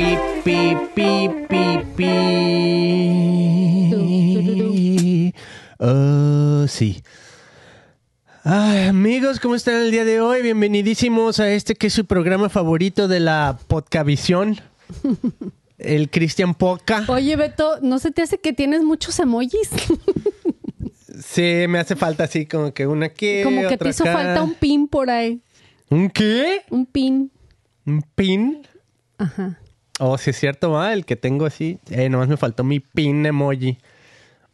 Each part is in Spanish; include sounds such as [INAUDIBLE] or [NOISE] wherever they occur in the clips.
pi, pi, pi, pi, pi. Oh, sí. Ay, amigos, ¿cómo están el día de hoy? Bienvenidísimos a este que es su programa favorito de la Podcavisión. El Cristian Poca. Oye, Beto, ¿no se te hace que tienes muchos emojis? Sí, me hace falta así como que una aquí, Como que otra te hizo acá. falta un pin por ahí. ¿Un qué? Un pin. ¿Un pin? Ajá. Oh, sí es cierto, ¿va? El que tengo así. Eh, nomás me faltó mi pin emoji.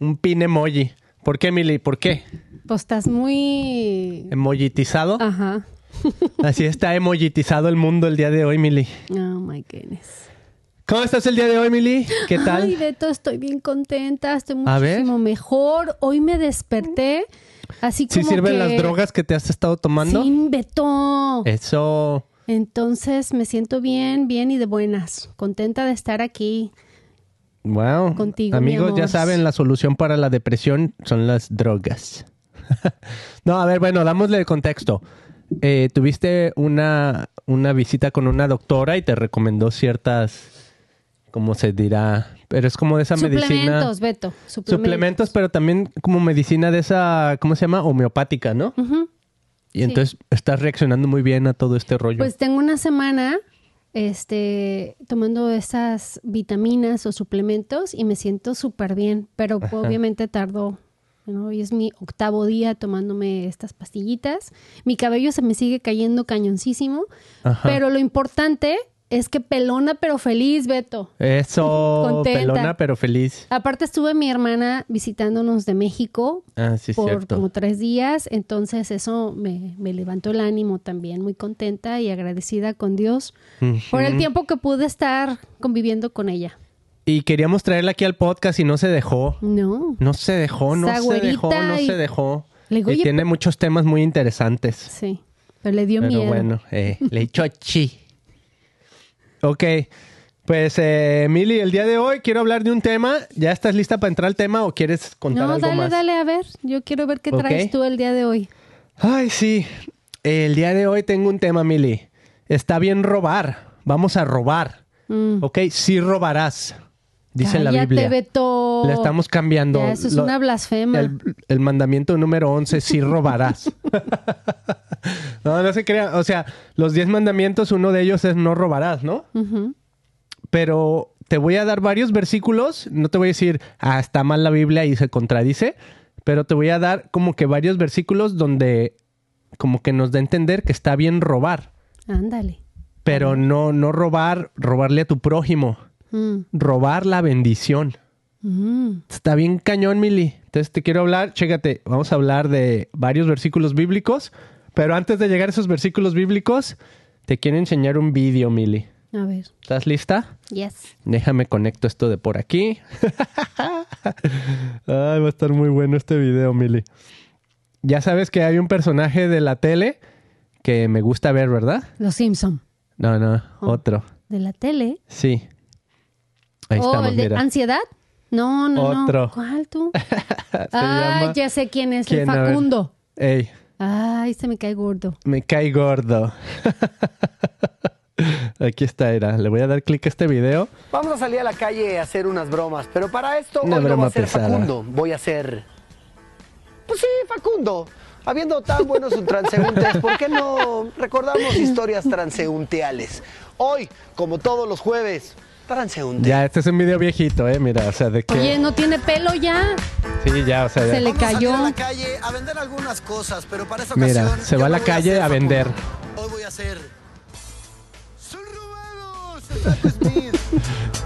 Un pin emoji. ¿Por qué, Mili? ¿Por qué? Pues estás muy... ¿Emojitizado? Ajá. [LAUGHS] Así está emojitizado el mundo el día de hoy, Mili. Oh, my goodness. ¿Cómo estás el día de hoy, Mili? ¿Qué tal? Ay, Beto, estoy bien contenta. Estoy muchísimo mejor. Hoy me desperté así ¿Sí como sirven que... las drogas que te has estado tomando? Sí, Beto. Eso. Entonces me siento bien, bien y de buenas. Contenta de estar aquí. Wow. Contigo, mi Amigos, ya saben, la solución para la depresión son las drogas. [LAUGHS] no, a ver, bueno, dámosle el contexto. Eh, tuviste una, una visita con una doctora y te recomendó ciertas, ¿cómo se dirá? Pero es como de esa medicina. Suplementos, Beto. Suplementos. Suplementos, pero también como medicina de esa, ¿cómo se llama? Homeopática, ¿no? Ujú. Y entonces estás reaccionando muy bien a todo este rollo. Pues tengo una semana este, tomando esas vitaminas o suplementos y me siento súper bien, pero obviamente tardó. ¿no? Hoy es mi octavo día tomándome estas pastillitas. Mi cabello se me sigue cayendo cañoncísimo, Ajá. pero lo importante es que pelona pero feliz, Beto. Eso, [LAUGHS] Contenta. pelona pero feliz. Aparte estuve mi hermana visitándonos de México Ah, sí, por cierto. como tres días, entonces eso me, me levantó el ánimo también, muy contenta y agradecida con Dios por el tiempo que pude estar conviviendo con ella. Y queríamos traerla aquí al podcast y no se dejó. No, No se dejó, no se dejó, no y- se dejó. Le digo, y "Oye, tiene muchos temas muy interesantes. sí, pero le dio Pero miedo. bueno, eh, le echó chi. Ok, pues eh, Mili, el día de hoy quiero hablar de un tema. ¿Ya estás lista para entrar al tema o quieres contar no, algo dale, más? dale, a ver, yo quiero ver qué traes tú el día de hoy. Ay, sí. El día de hoy tengo un tema, Mili. Está bien robar. Vamos a robar. Mm. Ok, sí robarás. Dice la Biblia. Beto. Le estamos cambiando. Ya, eso es Lo- una blasfema. El, el mandamiento número 11, sí robarás. [LAUGHS] no, no se crea. O sea, los 10 mandamientos, uno de ellos es no robarás, ¿no? Pero te voy a dar varios versículos. No te voy a decir, ah, está mal la Biblia y se contradice. Pero te voy a dar como que varios versículos donde como que nos da a entender que está bien robar. Ándale. Pero no, no robar, robarle a tu prójimo. Mm. Robar la bendición. Mm. Está bien cañón, Mili. Entonces te quiero hablar, chécate, vamos a hablar de varios versículos bíblicos, pero antes de llegar a esos versículos bíblicos, te quiero enseñar un vídeo, Mili. A ver. ¿Estás lista? Yes. Déjame conecto esto de por aquí. [LAUGHS] Ay, va a estar muy bueno este video, Mili. Ya sabes que hay un personaje de la tele que me gusta ver, ¿verdad? Los Simpson. No, no, Oh. otro. De la tele. Sí. Ahí oh, estamos, el de mira. ansiedad. No, no, Otro. no. ¿Cuál tú? [LAUGHS] Llama- ya sé quién es, el. Facundo. Ey, Ay, se me cae gordo. Me cae gordo. [LAUGHS] Aquí está, era. Le voy a dar clic a este video. Vamos a salir a la calle a hacer unas bromas, pero para esto Una hoy no broma va a ser pesada. Facundo, voy a ser... Pues sí, Facundo. Habiendo tan buenos [LAUGHS] transeúntes, ¿por qué no recordamos historias transeunteales? Hoy, como todos los jueves, transeúnte. Ya, este es un video viejito, eh. Mira, o sea, de que. Oye, ¿no tiene pelo ya? Sí, ya, o sea, ya. Se le Vamos a salir cayó. a la calle a vender algunas cosas, pero para esta Mira, ocasión se yo va a la voy calle a vender. Hoy voy a hacer ¡Son robados! Smith.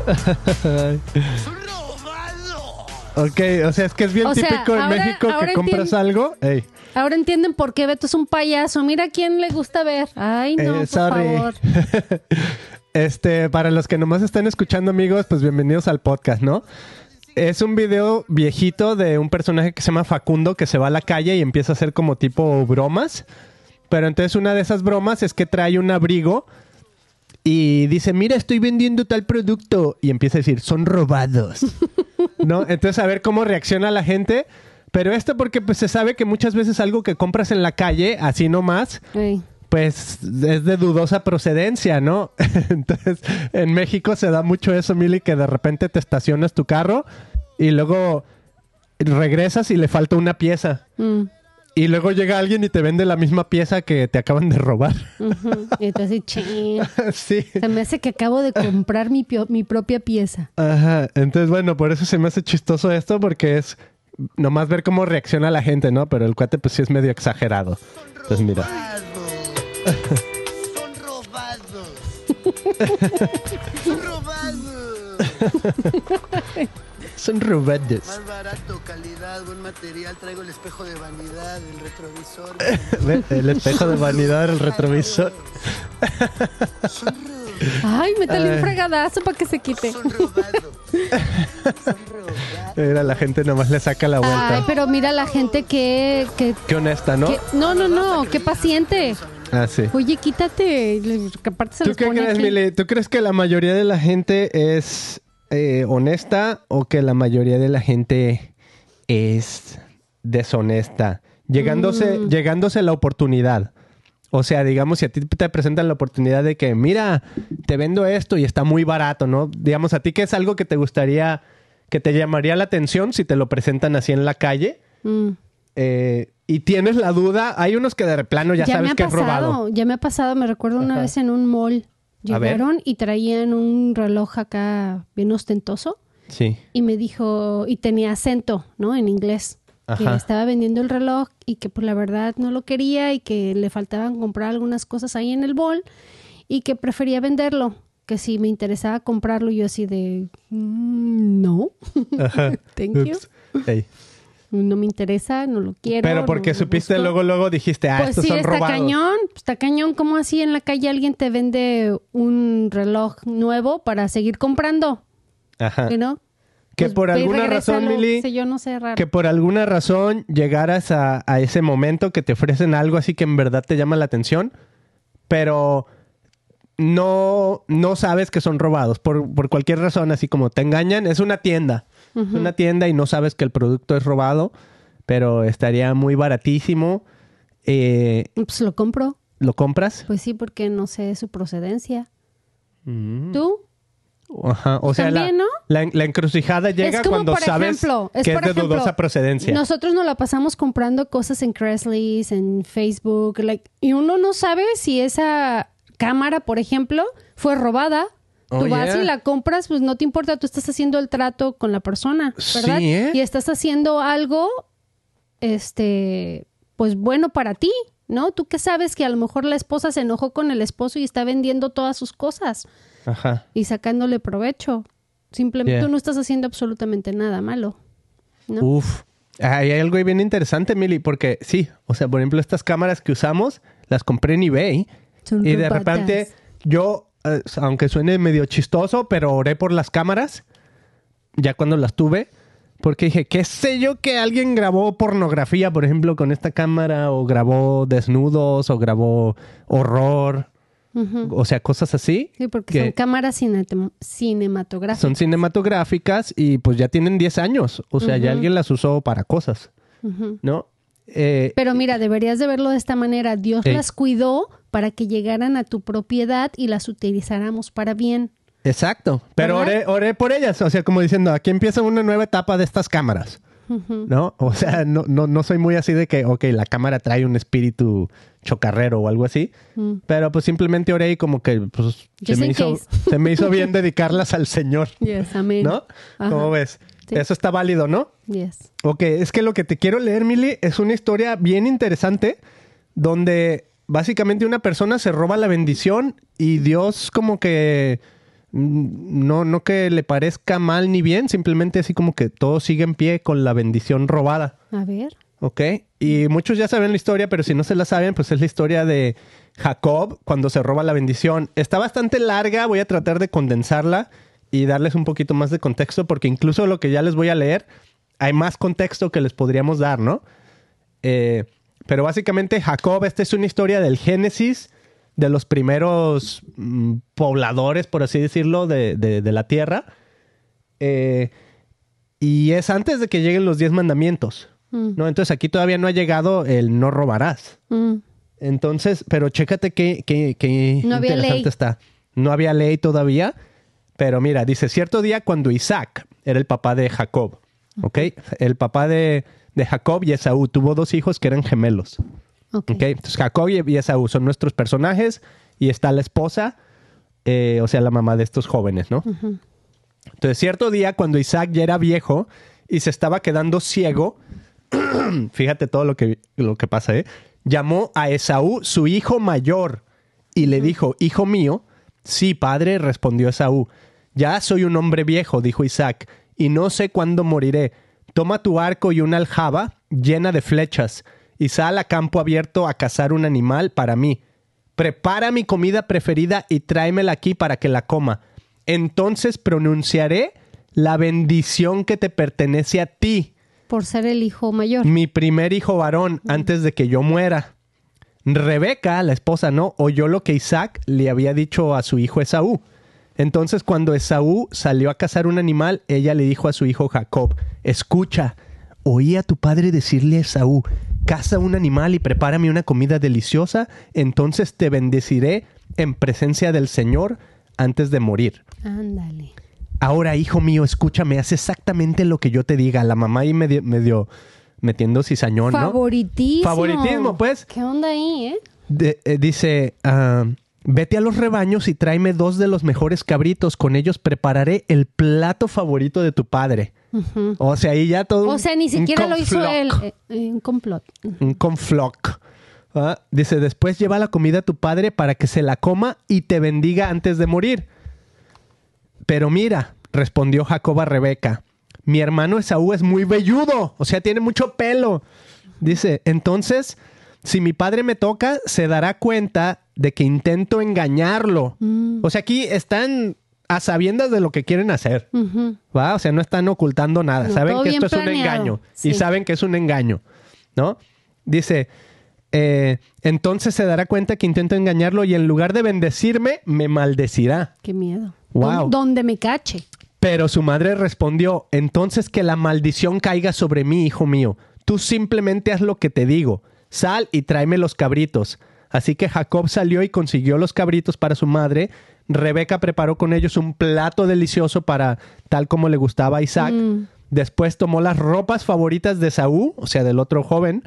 [LAUGHS] ¡Son robados! Ok, o sea, es que es bien O sea, típico en ahora- México que compras algo. Ey, Ahora entienden por qué Beto es un payaso. Mira quién le gusta ver. Ay, no, eh, por sorry. favor. [LAUGHS] este, para los que nomás están escuchando, amigos, pues bienvenidos al podcast, ¿no? Es un video viejito de un personaje que se llama Facundo que se va a la calle y empieza a hacer como tipo bromas. Pero entonces una de esas bromas es que trae un abrigo y dice, mira, estoy vendiendo tal producto. Y empieza a decir, son robados. [LAUGHS] ¿No? Entonces a ver cómo reacciona la gente. Pero esto porque pues, se sabe que muchas veces algo que compras en la calle, así nomás, Ey. Pues es de dudosa procedencia, ¿no? [LAUGHS] Entonces, en México se da mucho eso, Mili, que de repente te estacionas tu carro y luego regresas y le falta una pieza. Mm, Y luego llega alguien y te vende la misma pieza que te acaban de robar. Y entonces, chin. [LAUGHS] sí. Se me hace que acabo de comprar mi propia pieza. Ajá. Entonces, bueno, por eso se me hace chistoso esto, porque es nomás ver cómo reacciona la gente, ¿no? Pero el cuate, pues sí es medio exagerado. Entonces, mira. Son robados. Son robados. Son robados. Más barato, calidad, buen material. Traigo el espejo de vanidad, el retrovisor. El espejo de vanidad, el retrovisor. Son robados. Ay, métale un fregadazo para que se quite. Son robados. Son robados. Mira, la gente nomás le saca la vuelta. Ay, pero mira la gente que... que, Qué honesta, ¿no? que- no, no, no, qué paciente. Ah, sí. Oye, quítate. Que aparte se ¿Tú los qué pone crees, aquí. ¿Tú crees que la mayoría de la gente es eh, honesta o que la mayoría de la gente es deshonesta? Llegándose, Mm. llegándose la oportunidad. O sea, digamos, si a ti te presentan la oportunidad de que, mira, te vendo esto y está muy barato, ¿no? Digamos, a ti que es algo que te gustaría, que te llamaría la atención si te lo presentan así en la calle Mm. Eh, y tienes la duda, hay unos que de plano ya, sabes que es robado. pasado, ya me ha pasado, me recuerdo una Ajá. vez en un mall. Llegaron y traían un reloj acá bien ostentoso Sí. y me dijo, y tenía acento, ¿no? En inglés. Que estaba vendiendo el reloj y que pues la verdad no lo quería y que le faltaban comprar algunas cosas ahí en el mall y que prefería venderlo. Que si me interesaba comprarlo, yo así de, "Mm, no, [LAUGHS] thank you. Ups. No me interesa, no lo quiero. Pero porque supiste busco". luego, luego dijiste, ah, Pues estos sí, son está robados. cañón, está cañón. ¿Cómo así en la calle alguien te vende un reloj nuevo para seguir comprando? Ajá. ¿Que no? Que Pues por y alguna razón, Mili, sé yo no sé raro. que por alguna razón llegaras a, a ese momento que te ofrecen algo así que en verdad te llama la atención, pero no, no sabes que son robados. Por, por cualquier razón, así como te engañan, es una tienda. Una tienda y no sabes que el producto es robado, pero estaría muy baratísimo. Eh, Pues lo compro. ¿Lo compras? Pues sí, porque no sé su procedencia. Mm. ¿Tú? Ajá. O sea, la, ¿no? la, la encrucijada llega es como, cuando por sabes ejemplo, es que por es de ejemplo, dudosa procedencia. Nosotros nos la pasamos comprando cosas en Craigslist, en Facebook, like, y uno no sabe si esa cámara, por ejemplo, fue robada. Oh, tú vas yeah. y la compras, pues no te importa, tú estás haciendo el trato con la persona, ¿verdad? Sí, ¿eh? Y estás haciendo algo, este, pues bueno para ti, ¿no? Tú que sabes que a lo mejor la esposa se enojó con el esposo y está vendiendo todas sus cosas Ajá. y sacándole provecho. Simplemente Yeah. tú no estás haciendo absolutamente nada malo. ¿no? Uf. Hay algo ahí bien interesante, Mili, porque sí, o sea, por ejemplo, estas cámaras que usamos, las compré en eBay Son y de repente yo, aunque suene medio chistoso, pero oré por las cámaras, ya cuando las tuve, porque dije, qué sé yo que alguien grabó pornografía, por ejemplo, con esta cámara, o grabó desnudos, o grabó horror, o sea, cosas así. Sí, porque que son cámaras cinematográficas. son cinematográficas y pues ya tienen 10 años, o sea, ya alguien las usó para cosas. ¿no? Eh, Pero mira, deberías de verlo de esta manera. Dios las cuidó para que llegaran a tu propiedad y las utilizáramos para bien. Exacto, pero oré, oré por ellas, o sea, como diciendo, aquí empieza una nueva etapa de estas cámaras. ¿no? O sea, no, no, no soy muy así de que, ok, la cámara trae un espíritu chocarrero o algo así, Mm. pero pues simplemente oré y como que pues, se, me hizo, se me hizo bien [LAUGHS] dedicarlas al Señor, Yes, amén. ¿no? Ajá. ¿Cómo ves? Sí. Eso está válido, ¿no? Yes. Ok, es que lo que te quiero leer, Mili, es una historia bien interesante donde básicamente una persona se roba la bendición y Dios como que mm, no, no que le parezca mal ni bien, simplemente así como que todo sigue en pie con la bendición robada. A ver. ¿Ok? Y muchos ya saben la historia, pero si no se la saben, pues es la historia de Jacob cuando se roba la bendición. Está bastante larga, voy a tratar de condensarla y darles un poquito más de contexto, porque incluso lo que ya les voy a leer, hay más contexto que les podríamos dar, ¿no? Eh, pero básicamente Jacob, esta es una historia del Génesis, de los primeros mm, pobladores, por así decirlo, de, de- de la tierra. Eh, y es antes de que lleguen los diez mandamientos. Mm. ¿no? Entonces aquí todavía no ha llegado el no robarás. Mm. Entonces, pero chécate qué, qué, qué No interesante está. No había ley todavía, pero mira, dice, cierto día cuando Isaac era el papá de Jacob, ¿ok? El papá de, de Jacob y Esaú tuvo dos hijos que eran gemelos, Ok. ¿ok? Entonces Jacob y y Esaú son nuestros personajes y está la esposa, eh, o sea, la mamá de estos jóvenes, ¿no? Entonces, cierto día cuando Isaac ya era viejo y se estaba quedando ciego, [CLEARS THROAT] fíjate todo lo que, lo que pasa, ¿eh? Llamó a Esaú, su hijo mayor, y le dijo, hijo mío, sí, padre, respondió Esaú. Ya soy un hombre viejo, dijo Isaac, y no sé cuándo moriré. Toma tu arco y una aljaba llena de flechas, y sal a campo abierto a cazar un animal para mí. Prepara mi comida preferida y tráemela aquí para que la coma. Entonces pronunciaré la bendición que te pertenece a ti Por ser el hijo mayor. mi primer hijo varón antes de que yo muera. Rebeca, la esposa, no, oyó lo que Isaac le había dicho a su hijo Esaú. Entonces cuando Esaú salió a cazar un animal, ella le dijo a su hijo Jacob, escucha, oí a tu padre decirle a Esaú, caza un animal y prepárame una comida deliciosa, entonces te bendeciré en presencia del Señor antes de morir. Ándale. Ahora, hijo mío, escúchame, haz exactamente lo que yo te diga. La mamá ahí medio, medio metiendo cizañón, ¿no? Favoritismo. Favoritismo, pues. ¿Qué onda ahí, eh? De- eh, dice, ah, vete a los rebaños y tráeme dos de los mejores cabritos. Con ellos prepararé el plato favorito de tu padre. O sea, ahí ya todo O sea, ni siquiera lo hizo él. eh, eh, un complot. Un confloc. Ah, Dice, después lleva la comida a tu padre para que se la coma y te bendiga antes de morir. Pero mira, respondió Jacob a Rebeca, mi hermano Esaú es muy velludo, o sea, tiene mucho pelo. Dice, entonces, si mi padre me toca, se dará cuenta de que intento engañarlo. O sea, aquí están a sabiendas de lo que quieren hacer. ¿va? O sea, no están ocultando nada. No, saben que esto es un engaño. Sí. Y saben que es un engaño, ¿no? Dice, eh, entonces se dará cuenta que intento engañarlo y en lugar de bendecirme, me maldecirá. Qué miedo. Wow. Don- Donde me cache. Pero su madre respondió, entonces que la maldición caiga sobre mí, hijo mío. Tú simplemente haz lo que te digo. Sal y tráeme los cabritos. Así que Jacob salió y consiguió los cabritos para su madre. Rebeca preparó con ellos un plato delicioso para tal como le gustaba a Isaac. Después tomó las ropas favoritas de Saúl, o sea, del otro joven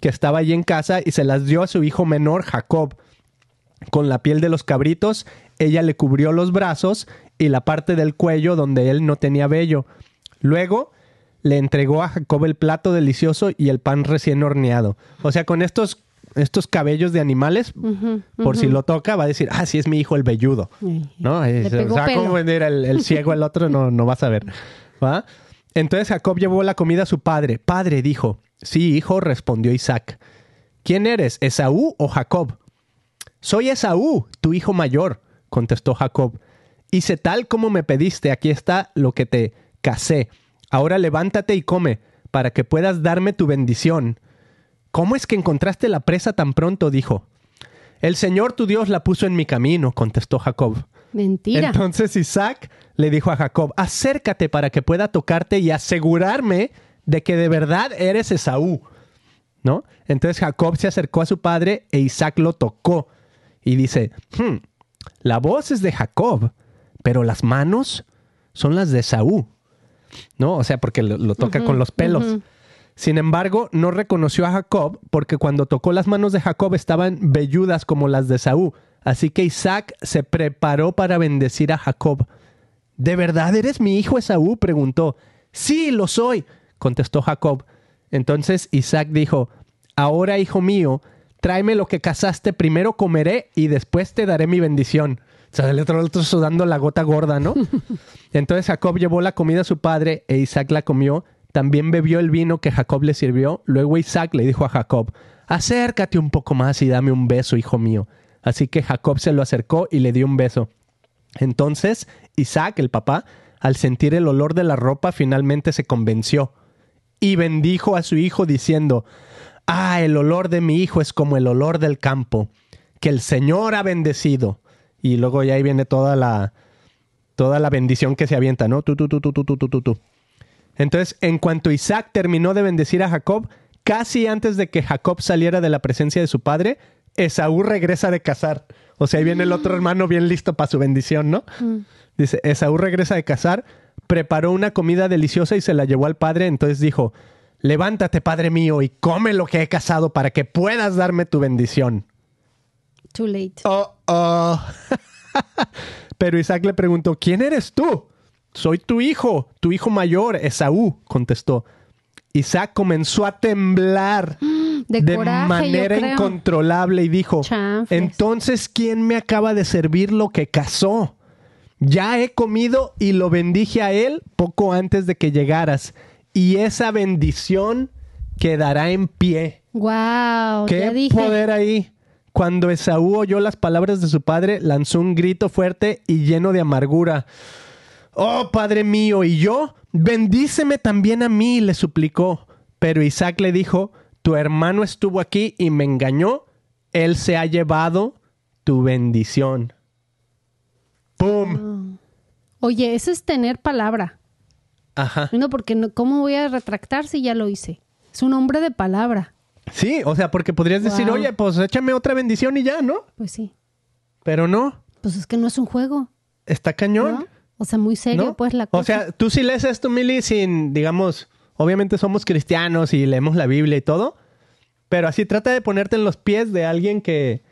que estaba allí en casa, y se las dio a su hijo menor, Jacob con la piel de los cabritos, ella le cubrió los brazos y la parte del cuello donde él no tenía vello. Luego le entregó a Jacob el plato delicioso y el pan recién horneado. O sea, con estos, estos cabellos de animales, por si lo toca, va a decir, ah, sí es mi hijo el velludo. ¿No? Es- o sea, cómo vender el, el ciego el otro no, no vas a ver. ¿Va? Entonces Jacob llevó la comida a su padre. Padre, dijo. Sí, hijo, respondió Isaac. ¿Quién eres, Esaú o Jacob? Soy Esaú, tu hijo mayor, contestó Jacob. Hice tal como me pediste, aquí está lo que te casé. Ahora levántate y come, para que puedas darme tu bendición. ¿Cómo es que encontraste la presa tan pronto? dijo. El Señor tu Dios la puso en mi camino, contestó Jacob. Mentira. Entonces Isaac le dijo a Jacob, acércate para que pueda tocarte y asegurarme de que de verdad eres Esaú. ¿No? Entonces Jacob se acercó a su padre e Isaac lo tocó. Y dice, "Hmm, la voz es de Jacob, pero las manos son las de Esaú. ¿No? O sea, porque lo, lo toca con los pelos. Sin embargo, no reconoció a Jacob porque cuando tocó las manos de Jacob estaban velludas como las de Esaú. Así que Isaac se preparó para bendecir a Jacob. ¿De verdad eres mi hijo Esaú? preguntó. Sí, lo soy, contestó Jacob. Entonces Isaac dijo, Ahora, hijo mío, tráeme lo que cazaste, primero comeré y después te daré mi bendición. O sea, el otro, el otro sudando la gota gorda, ¿no? [LAUGHS] Entonces Jacob llevó la comida a su padre e Isaac la comió también bebió el vino que Jacob le sirvió. Luego Isaac le dijo a Jacob, acércate un poco más y dame un beso, hijo mío. Así que Jacob se lo acercó y le dio un beso. Entonces Isaac, el papá, al sentir el olor de la ropa, finalmente se convenció y bendijo a su hijo diciendo, Ah, el olor de mi hijo es como el olor del campo, que el Señor ha bendecido. Y luego ya ahí viene toda la, toda la bendición que se avienta, ¿no? Tú, tú, tú, tú. Entonces, en cuanto Isaac terminó de bendecir a Jacob, casi antes de que Jacob saliera de la presencia de su padre, Esaú regresa de cazar. O sea, ahí viene el otro hermano bien listo para su bendición, ¿no? Dice, Esaú regresa de cazar, preparó una comida deliciosa y se la llevó al padre. Entonces dijo, levántate, padre mío, y come lo que he cazado para que puedas darme tu bendición. Too late. Oh, oh. [LAUGHS] Pero Isaac le preguntó, ¿quién eres tú? Soy tu hijo, tu hijo mayor, Esaú, contestó. Isaac comenzó a temblar [GASPS] De coraje, manera incontrolable y dijo, Chanfles. entonces, ¿quién me acaba de servir lo que cazó? Ya he comido y lo bendije a él poco antes de que llegaras, y esa bendición quedará en pie. Wow, ¿Qué ya dije. poder ahí? Cuando Esaú oyó las palabras de su padre, lanzó un grito fuerte y lleno de amargura. Oh, padre mío, ¿y yo? Bendíceme también a mí, le suplicó. Pero Isaac le dijo, tu hermano estuvo aquí y me engañó, él se ha llevado tu bendición. ¡Pum! Oye, eso es tener palabra. Ajá. No, porque no, ¿cómo voy a retractar si ya lo hice? Es un hombre de palabra. Sí, o sea, porque podrías decir, oye, pues échame otra bendición y ya, ¿no? Pues sí. Pero no, Pues es que no es un juego, está cañón. ¿no? O sea, muy serio, ¿no? pues la cosa. O sea, tú sí lees esto, Mili, sin, digamos, obviamente somos cristianos y leemos la Biblia y todo, pero así trata de ponerte en los pies de alguien que,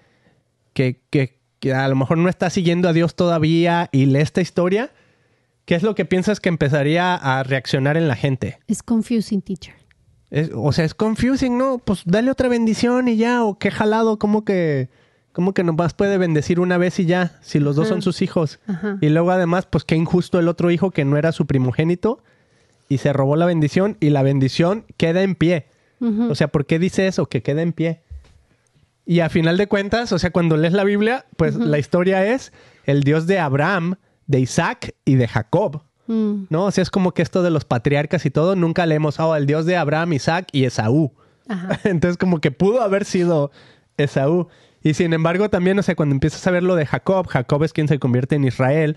que, que, que a lo mejor no está siguiendo a Dios todavía y lee esta historia. ¿Qué es lo que piensas que empezaría a reaccionar en la gente? Es confusing, teacher. Es- o sea, es confusing, ¿no? Pues dale otra bendición y ya, o qué jalado, como que, como que nomás puede bendecir una vez y ya, si los dos son sus hijos. Ajá. Y luego además, pues qué injusto el otro hijo que no era su primogénito y se robó la bendición y la bendición queda en pie. O sea, ¿por qué dice eso? Que queda en pie. Y a final de cuentas, o sea, cuando lees la Biblia, pues la historia es el Dios de Abraham, de Isaac y de Jacob. Mm, ¿No? O sea, es como que esto de los patriarcas y todo, nunca leemos, oh, el Dios de Abraham, Isaac y Esaú. [LAUGHS] Entonces, como que pudo haber sido Esaú. Y sin embargo, también, o sea, cuando empiezas a ver lo de Jacob, Jacob es quien se convierte en Israel.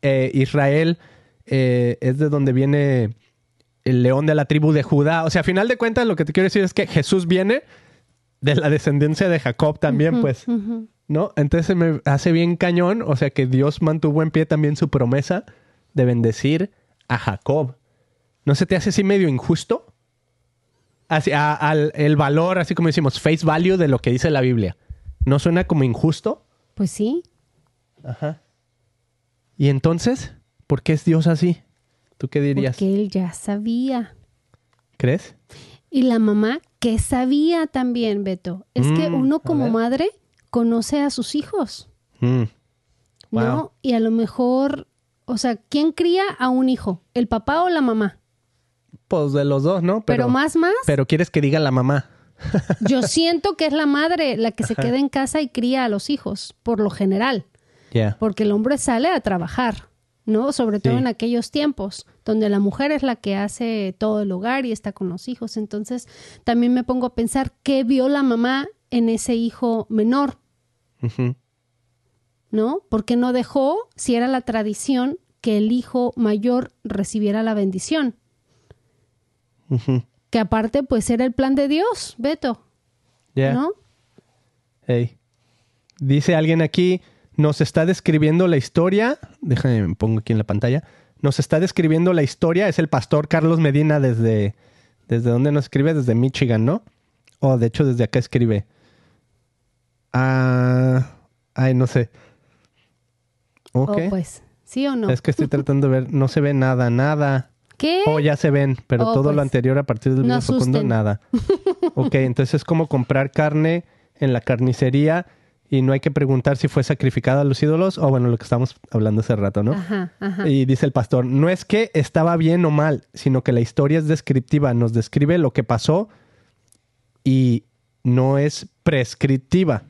Eh, Israel eh, es de donde viene el león de la tribu de Judá. O sea, a final de cuentas, lo que te quiero decir es que Jesús viene de la descendencia de Jacob también, pues. ¿No? Entonces se me hace bien cañón, o sea, que Dios mantuvo en pie también su promesa de bendecir a Jacob. ¿No se te hace así medio injusto? Así, a- al, el valor, así como decimos, face value de lo que dice la Biblia. ¿No suena como injusto? Pues sí. Ajá. ¿Y entonces? ¿Por qué es Dios así? ¿Tú qué dirías? Porque él ya sabía. ¿Crees? Y la mamá, que sabía también, Beto. Es que Mm, uno como madre conoce a sus hijos, Mm, ¿no? Y a lo mejor, o sea, ¿quién cría a un hijo? ¿El papá o la mamá? Pues de los dos, ¿no? Pero, más, más, Pero quieres que diga la mamá. [LAUGHS] yo siento que es la madre la que se queda en casa y cría a los hijos, por lo general. Porque el hombre sale a trabajar, ¿no? Sobre todo Sí. en aquellos tiempos, donde la mujer es la que hace todo el hogar y está con los hijos. Entonces, también me pongo a pensar qué vio la mamá en ese hijo menor. ¿no? Porque no dejó, si era la tradición, que el hijo mayor recibiera la bendición, Ujú. Que aparte, pues era el plan de Dios, Beto. ¿no? Ey. Dice alguien aquí, nos está describiendo la historia. Déjame, me pongo aquí en la pantalla. Nos está describiendo la historia. Es el pastor Carlos Medina desde. ¿Desde dónde nos escribe? Desde Michigan, ¿no? O de hecho, desde acá escribe. Ah. Ay, no sé. Ok. O pues, ¿sí o no? Es que estoy [LAUGHS] tratando de ver. No se ve nada, nada. ¿Qué? Oh, ya se ven, pero Oh, todo pues, lo anterior a partir del no video fecundo, asusten. nada. [LAUGHS] Ok, entonces es como comprar carne en la carnicería y no hay que preguntar si fue sacrificada a los ídolos o bueno, lo que estamos hablando hace rato, ¿no? Ajá, ajá. Y dice el pastor, no es que estaba bien o mal, sino que la historia es descriptiva, nos describe lo que pasó y no es prescriptiva.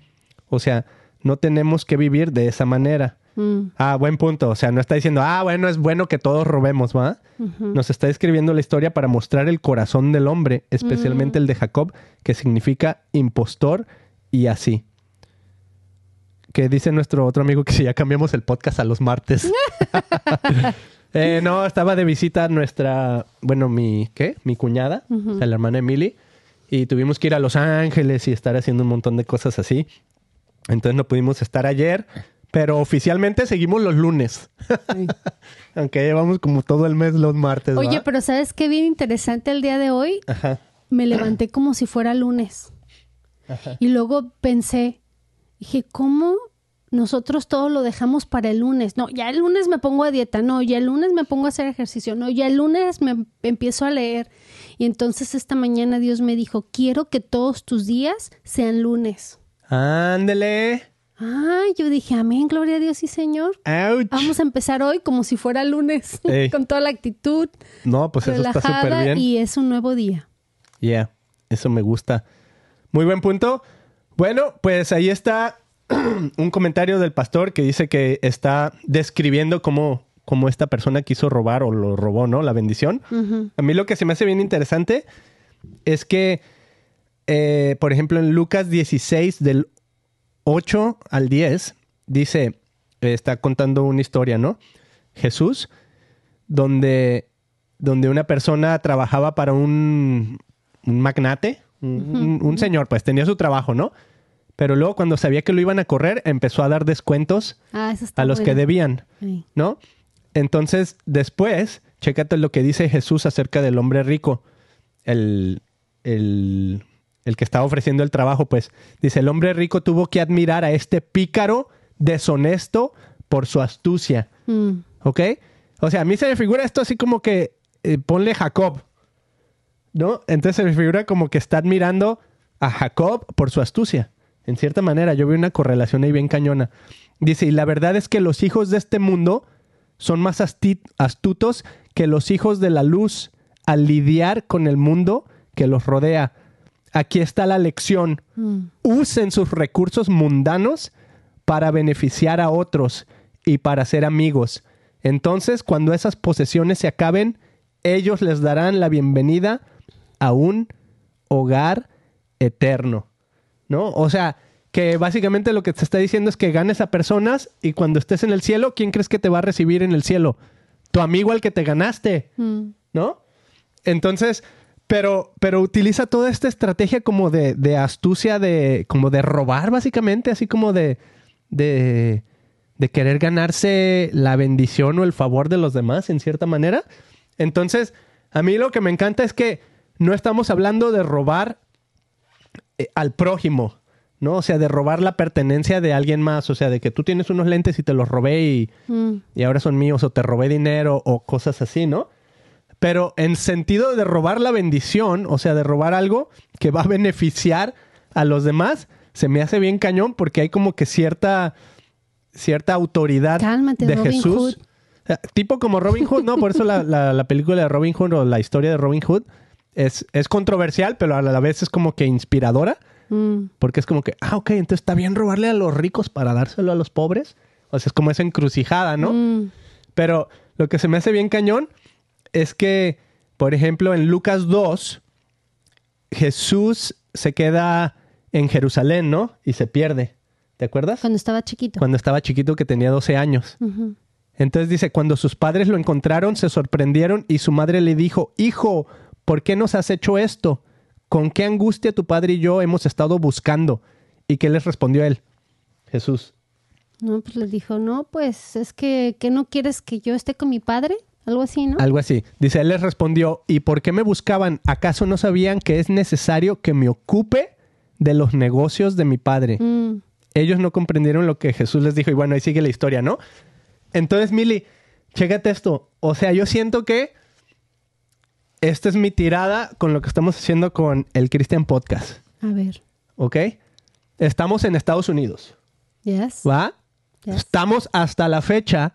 O sea, no tenemos que vivir de esa manera. Mm, Ah, buen punto. O sea, no está diciendo, ah, bueno, es bueno que todos robemos, ¿va? Nos está escribiendo la historia para mostrar el corazón del hombre, Mm. especialmente el de Jacob, que significa impostor y así. Que dice nuestro otro amigo que si ya cambiamos el podcast a los martes. [LAUGHS] [LAUGHS] Eh, no, estaba de visita nuestra, bueno, mi, ¿qué? Mi cuñada, o sea, la hermana Emily. y tuvimos que ir a Los Ángeles y estar haciendo un montón de cosas así. Entonces no pudimos estar ayer, pero oficialmente seguimos los lunes. Sí. [LAUGHS] Aunque llevamos como todo el mes los martes. Oye, ¿va? pero ¿sabes qué bien interesante el día de hoy? Ajá. Me levanté como si fuera lunes. Y luego pensé, dije, ¿cómo nosotros todo lo dejamos para el lunes? No, ya el lunes me pongo a dieta, no, ya el lunes me pongo a hacer ejercicio, no, ya el lunes me empiezo a leer. Y entonces esta mañana Dios me dijo, quiero que todos tus días sean lunes. Ándele. Ay, yo dije, amén, gloria a Dios y Señor. Ouch. Vamos a empezar hoy como si fuera lunes, [LAUGHS] Ey. con toda la actitud No, pues eso está súper bien. y es un nuevo día. Yeah, eso me gusta. Muy buen punto. Bueno, pues ahí está [CLEARS THROAT] un comentario del pastor que dice que está describiendo cómo, cómo esta persona quiso robar o lo robó, ¿no? La bendición. A mí lo que se me hace bien interesante es que, eh, por ejemplo, en Lucas 16, del 8 al 10, dice, eh, está contando una historia, ¿no? Jesús, donde, donde una persona trabajaba para un, un magnate, un, señor, pues tenía su trabajo, ¿no? Pero luego cuando sabía que lo iban a correr, empezó a dar descuentos Ah, a los que debían. ¿no? Entonces, después, chécate lo que dice Jesús acerca del hombre rico. El, el, el que estaba ofreciendo el trabajo, pues, dice, el hombre rico tuvo que admirar a este pícaro deshonesto por su astucia, Mm. ¿ok? O sea, a mí se me figura esto así como que, eh, ponle Jacob, ¿no? Entonces se me figura como que está admirando a Jacob por su astucia. En cierta manera, yo veo una correlación ahí bien cañona. Dice, y la verdad es que los hijos de este mundo son más astutos que los hijos de la luz al lidiar con el mundo que los rodea. Aquí está la lección. Mm. Usen sus recursos mundanos para beneficiar a otros y para ser amigos. Entonces, cuando esas posesiones se acaben, ellos les darán la bienvenida a un hogar eterno. ¿No? O sea, que básicamente lo que te está diciendo es que ganes a personas y cuando estés en el cielo, ¿quién crees que te va a recibir en el cielo? Tu amigo al que te ganaste. Mm. ¿no? Entonces, pero, pero utiliza toda esta estrategia como de, de astucia, de, como de robar, básicamente, así como de, de, de querer ganarse la bendición o el favor de los demás, en cierta manera. Entonces, a mí lo que me encanta es que no estamos hablando de robar eh, al prójimo, ¿no? O sea, de robar la pertenencia de alguien más, o sea, de que tú tienes unos lentes y te los robé y, Mm. y ahora son míos o te robé dinero o cosas así, ¿no? Pero en sentido de robar la bendición, o sea, de robar algo que va a beneficiar a los demás, se me hace bien cañón porque hay como que cierta cierta autoridad Cálmate, de Robin Jesús. Hood. Tipo como Robin Hood, ¿no? Por eso la, la- la película de Robin Hood o la historia de Robin Hood es, es controversial, pero a la vez es como que inspiradora. Mm. Porque es como que, ah, ok, entonces está bien robarle a los ricos para dárselo a los pobres. O sea, es como esa encrucijada, ¿no? Mm. Pero lo que se me hace bien cañón es que, por ejemplo, en Lucas 2, Jesús se queda en Jerusalén, ¿no? Y se pierde. ¿Te acuerdas? Cuando estaba chiquito. Cuando estaba chiquito que tenía 12 años. Entonces dice, cuando sus padres lo encontraron, se sorprendieron y su madre le dijo, hijo, ¿por qué nos has hecho esto? ¿Con qué angustia tu padre y yo hemos estado buscando? ¿Y qué les respondió él? Jesús. No, pues le dijo, no, pues es que, que no quieres que yo esté con mi padre. Algo así, ¿no? Algo así. Dice, él les respondió, ¿y por qué me buscaban? ¿Acaso no sabían que es necesario que me ocupe de los negocios de mi padre? Mm. Ellos no comprendieron lo que Jesús les dijo y bueno, ahí sigue la historia, ¿no? Entonces, Mili, chécate esto. O sea, yo siento que esta es mi tirada con lo que estamos haciendo con el Christian Podcast, A ver. ¿ok? Estamos en Estados Unidos, Yes. ¿va? Yes. Estamos hasta la fecha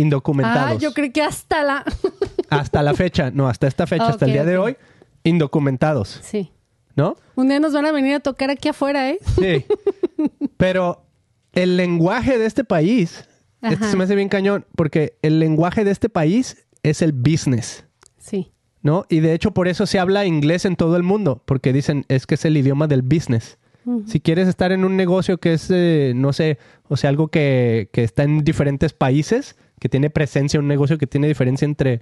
indocumentados. Ah, yo creí que hasta la... [LAUGHS] Hasta la fecha, no, hasta esta fecha, hasta el día de hoy, indocumentados, sí. ¿no? Un día nos van a venir a tocar aquí afuera, ¿eh? Sí. Pero el lenguaje de este país, esto Ajá. se me hace bien cañón, porque el lenguaje de este país es el business, Sí. ¿no? Y de hecho por eso se habla inglés en todo el mundo, porque dicen es que es el idioma del business. Si quieres estar en un negocio que es, eh, no sé, o sea, algo que, que está en diferentes países, que tiene presencia, un negocio que tiene diferencia entre,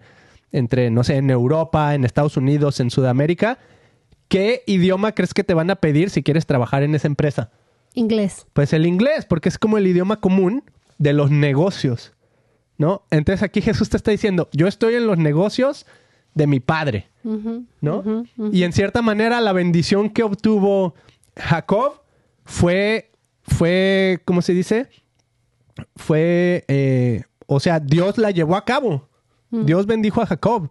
entre, no sé, en Europa, en Estados Unidos, en Sudamérica, ¿qué idioma crees que te van a pedir si quieres trabajar en esa empresa? Inglés. Pues el inglés, porque es como el idioma común de los negocios, ¿no? Entonces aquí Jesús te está diciendo, yo estoy en los negocios de mi padre, ¿no? Y en cierta manera la bendición que obtuvo Jacob fue, fue, ¿cómo se dice? Fue, eh, o sea, Dios la llevó a cabo. Dios bendijo a Jacob.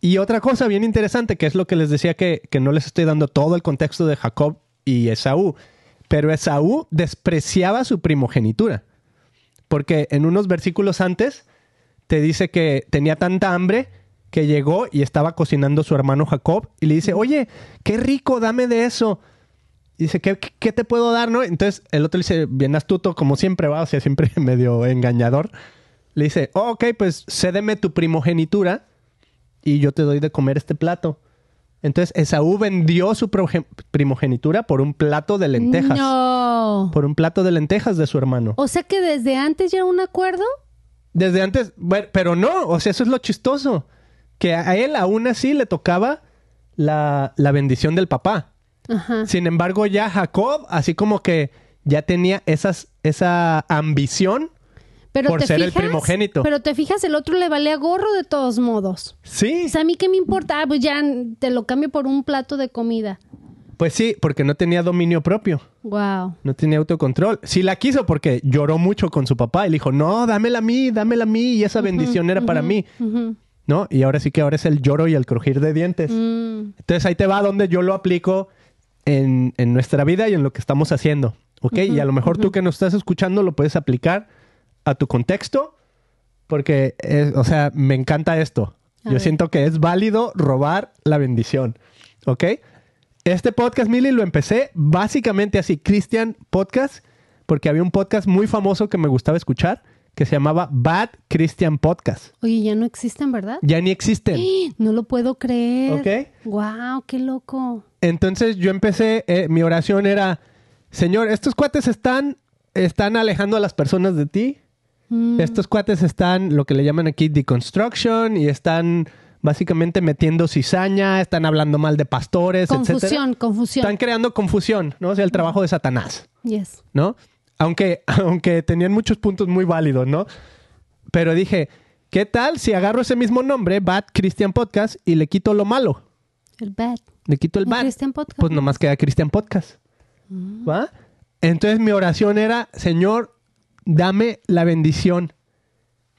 Y otra cosa bien interesante, que es lo que les decía que, que no les estoy dando todo el contexto de Jacob y Esaú, pero Esaú despreciaba su primogenitura. Porque en unos versículos antes te dice que tenía tanta hambre que llegó y estaba cocinando su hermano Jacob y le dice, oye, qué rico, dame de eso. Y dice, ¿qué, qué te puedo dar? ¿no? Entonces el otro le dice, bien astuto, como siempre va, o sea, siempre [LAUGHS] medio engañador. Le dice, oh, ok, pues cédeme tu primogenitura y yo te doy de comer este plato. Entonces Esaú vendió su primogenitura por un plato de lentejas. No. Por un plato de lentejas de su hermano. O sea que desde antes ya era un acuerdo. Desde antes, pero no, o sea, eso es lo chistoso. Que a él aún así le tocaba la, la bendición del papá. Ajá. Sin embargo, ya Jacob, así como que ya tenía esas, esa ambición. Pero por te ser el fijas- primogénito. Pero te fijas, el otro le valía gorro de todos modos. Sí, O sea, a mí qué me importa, Ah, pues ya te lo cambio por un plato de comida. pues sí, porque no tenía dominio propio. Wow. No tenía autocontrol. Sí la quiso porque lloró mucho con su papá le dijo, no, dámela a mí, dámela a mí. Y esa bendición era para mí. ¿No? Y ahora sí que ahora es el lloro y el crujir de dientes. Mm. Entonces ahí te va donde yo lo aplico en, en nuestra vida y en lo que estamos haciendo. ¿Ok? y a lo mejor tú que nos estás escuchando lo puedes aplicar a tu contexto porque, es- o sea, me encanta esto. A yo ver. siento que es válido robar la bendición. ¿Ok? Este podcast, Mili, lo empecé básicamente así, Christian Podcast, porque había un podcast muy famoso que me gustaba escuchar que se llamaba Bad Christian Podcast. Oye, ya no existen, ¿verdad? Ya ni existen. [GASPS] No lo puedo creer. Ok. Wow, qué loco. Entonces yo empecé, eh, mi oración era, Señor, estos cuates están, están alejando a las personas de ti. Mm. Estos cuates están, lo que le llaman aquí, deconstruction, y están básicamente metiendo cizaña, están hablando mal de pastores, Confusión, etcétera. confusión. Están creando confusión, ¿no? O sea, el trabajo de Satanás, Yes. ¿no? Aunque, [LAUGHS] aunque tenían muchos puntos muy válidos, ¿no? Pero dije, ¿qué tal si agarro ese mismo nombre, Bad Christian Podcast, y le quito lo malo? El bad. Le quito el Un bad. Christian Podcast. Pues nomás queda Christian Podcast. ¿Va? Entonces mi oración era, Señor, dame la bendición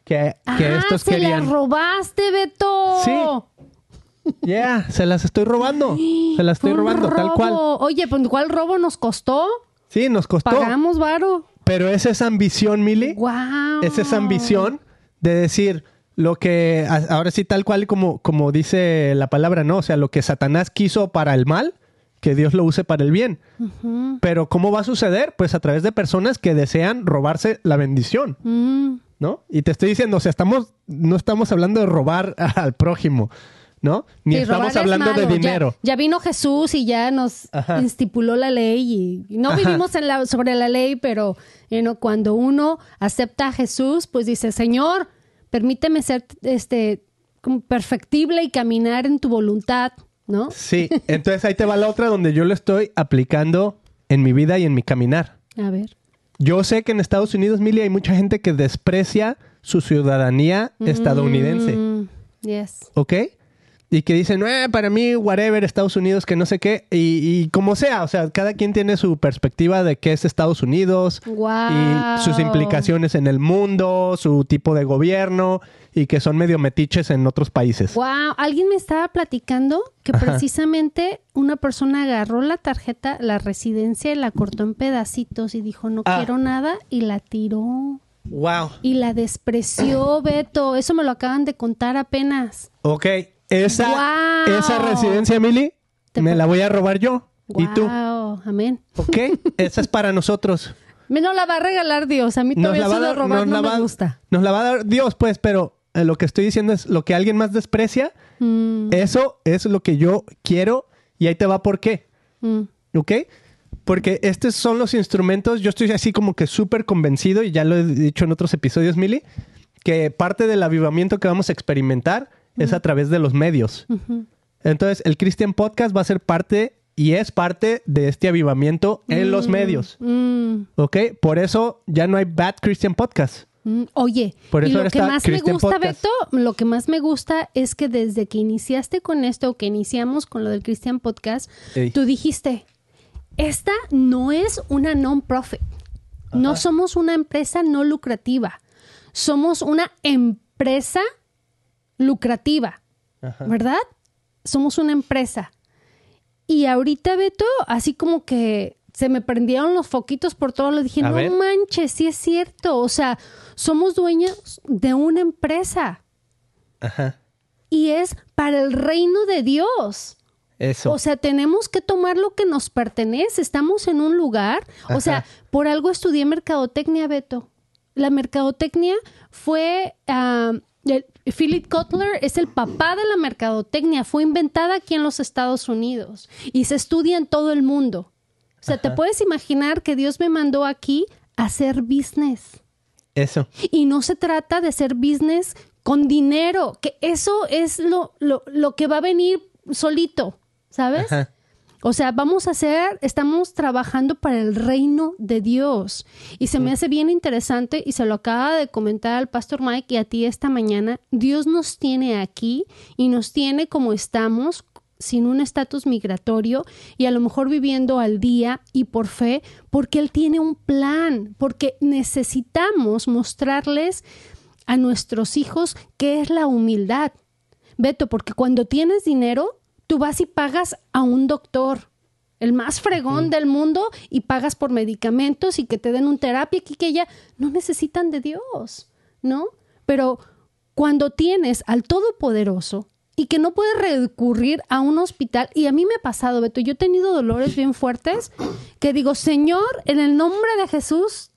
que, que ah, estos se querían. la robaste, Beto. Sí. Ya, se las estoy robando. Se las estoy robando, tal cual. robo. Oye, pues ¿cuál robo nos costó? Sí, nos costó. Pagamos varo. Pero es esa ambición, Mili. Wow. Es esa ambición de decir lo que, ahora sí, tal cual como, como dice la palabra, ¿no? O sea, lo que Satanás quiso para el mal, que Dios lo use para el bien. Pero ¿cómo va a suceder? Pues a través de personas que desean robarse la bendición, Mm, ¿no? Y te estoy diciendo, o sea, estamos, no estamos hablando de robar [LAUGHS] al prójimo, ¿no? Ni sí, estamos es hablando de. Ya- dinero. Ya, vino Jesús y ya nos Ajá. estipuló la ley y no Ajá. vivimos en la, sobre la ley, pero you know, cuando uno acepta a Jesús, pues dice, Señor, permíteme ser este perfectible y caminar en tu voluntad, ¿no? Sí, entonces ahí te va la otra donde yo lo estoy aplicando en mi vida y en mi caminar. A ver. Yo sé que en Estados Unidos, Mili, hay mucha gente que desprecia su ciudadanía estadounidense, Mm, yes. ¿ok? Y que dicen, eh, para mí, whatever, Estados Unidos, que no sé qué, y, y como sea, o sea, cada quien tiene su perspectiva de qué es Estados Unidos Guau. y sus implicaciones en el mundo, su tipo de gobierno, y que son medio metiches en otros países. Wow, alguien me estaba platicando que precisamente una persona agarró la tarjeta, la residencia y la cortó en pedacitos y dijo no Ah. quiero nada y la tiró Wow. y la despreció, Beto. Eso me lo acaban de contar apenas. Ok, esa, esa residencia, Mili, me la voy a robar yo. ¿Y tú? Amén. ¿Ok? esa es para nosotros. [LAUGHS] Me no la va a regalar Dios. A mí todavía eso de robar nos no la me va- gusta. Nos la va a dar Dios, pues, pero eh, lo que estoy diciendo es lo que alguien más desprecia, Mm, eso es lo que yo quiero y ahí te va por qué. mm. ¿Ok? Porque estos son los instrumentos, yo estoy así como que súper convencido, y ya lo he dicho en otros episodios, Mili, que parte del avivamiento que vamos a experimentar es a través de los medios. Entonces, el Christian Podcast va a ser parte y es parte de este avivamiento en los medios. Mm, ¿Ok? Por eso ya no hay Bad Christian Podcast. mm. Oye, Por y lo que más Christian me gusta, Podcast. Beto, lo que más me gusta es que desde que iniciaste con esto, o que iniciamos con lo del Christian Podcast, Ey. tú dijiste, esta no es una non-profit. No somos una empresa no lucrativa. Somos una empresa lucrativa. ¿Verdad? Somos una empresa. Y ahorita, Beto, así como que se me prendieron los foquitos por todo, lo dije, A no ver. manches, sí es cierto. O sea, somos dueños de una empresa Ajá. y es para el reino de Dios. Eso. O sea, tenemos que tomar lo que nos pertenece. Estamos en un lugar. O sea, por algo estudié mercadotecnia, Beto. La mercadotecnia fue. ah, Philip Kotler es el papá de la mercadotecnia. Fue inventada aquí en los Estados Unidos y se estudia en todo el mundo. O sea, te puedes imaginar que Dios me mandó aquí a hacer business. Eso. Y no se trata de hacer business con dinero, que eso es lo, lo, lo que va a venir solito, ¿sabes? Ajá. O sea, vamos a hacer, estamos trabajando para el reino de Dios. Y se me hace bien interesante, y se lo acaba de comentar al pastor Mike y a ti esta mañana, Dios nos tiene aquí y nos tiene como estamos, sin un estatus migratorio y a lo mejor viviendo al día y por fe, porque Él tiene un plan, porque necesitamos mostrarles a nuestros hijos qué es la humildad. Beto, porque cuando tienes dinero, tú vas y pagas a un doctor, el más fregón del mundo, y pagas por medicamentos y que te den un terapia aquí que ya no necesitan de Dios, ¿no? Pero cuando tienes al Todopoderoso y que no puedes recurrir a un hospital, y a mí me ha pasado, Beto, yo he tenido dolores bien fuertes, que digo, Señor, en el nombre de Jesús,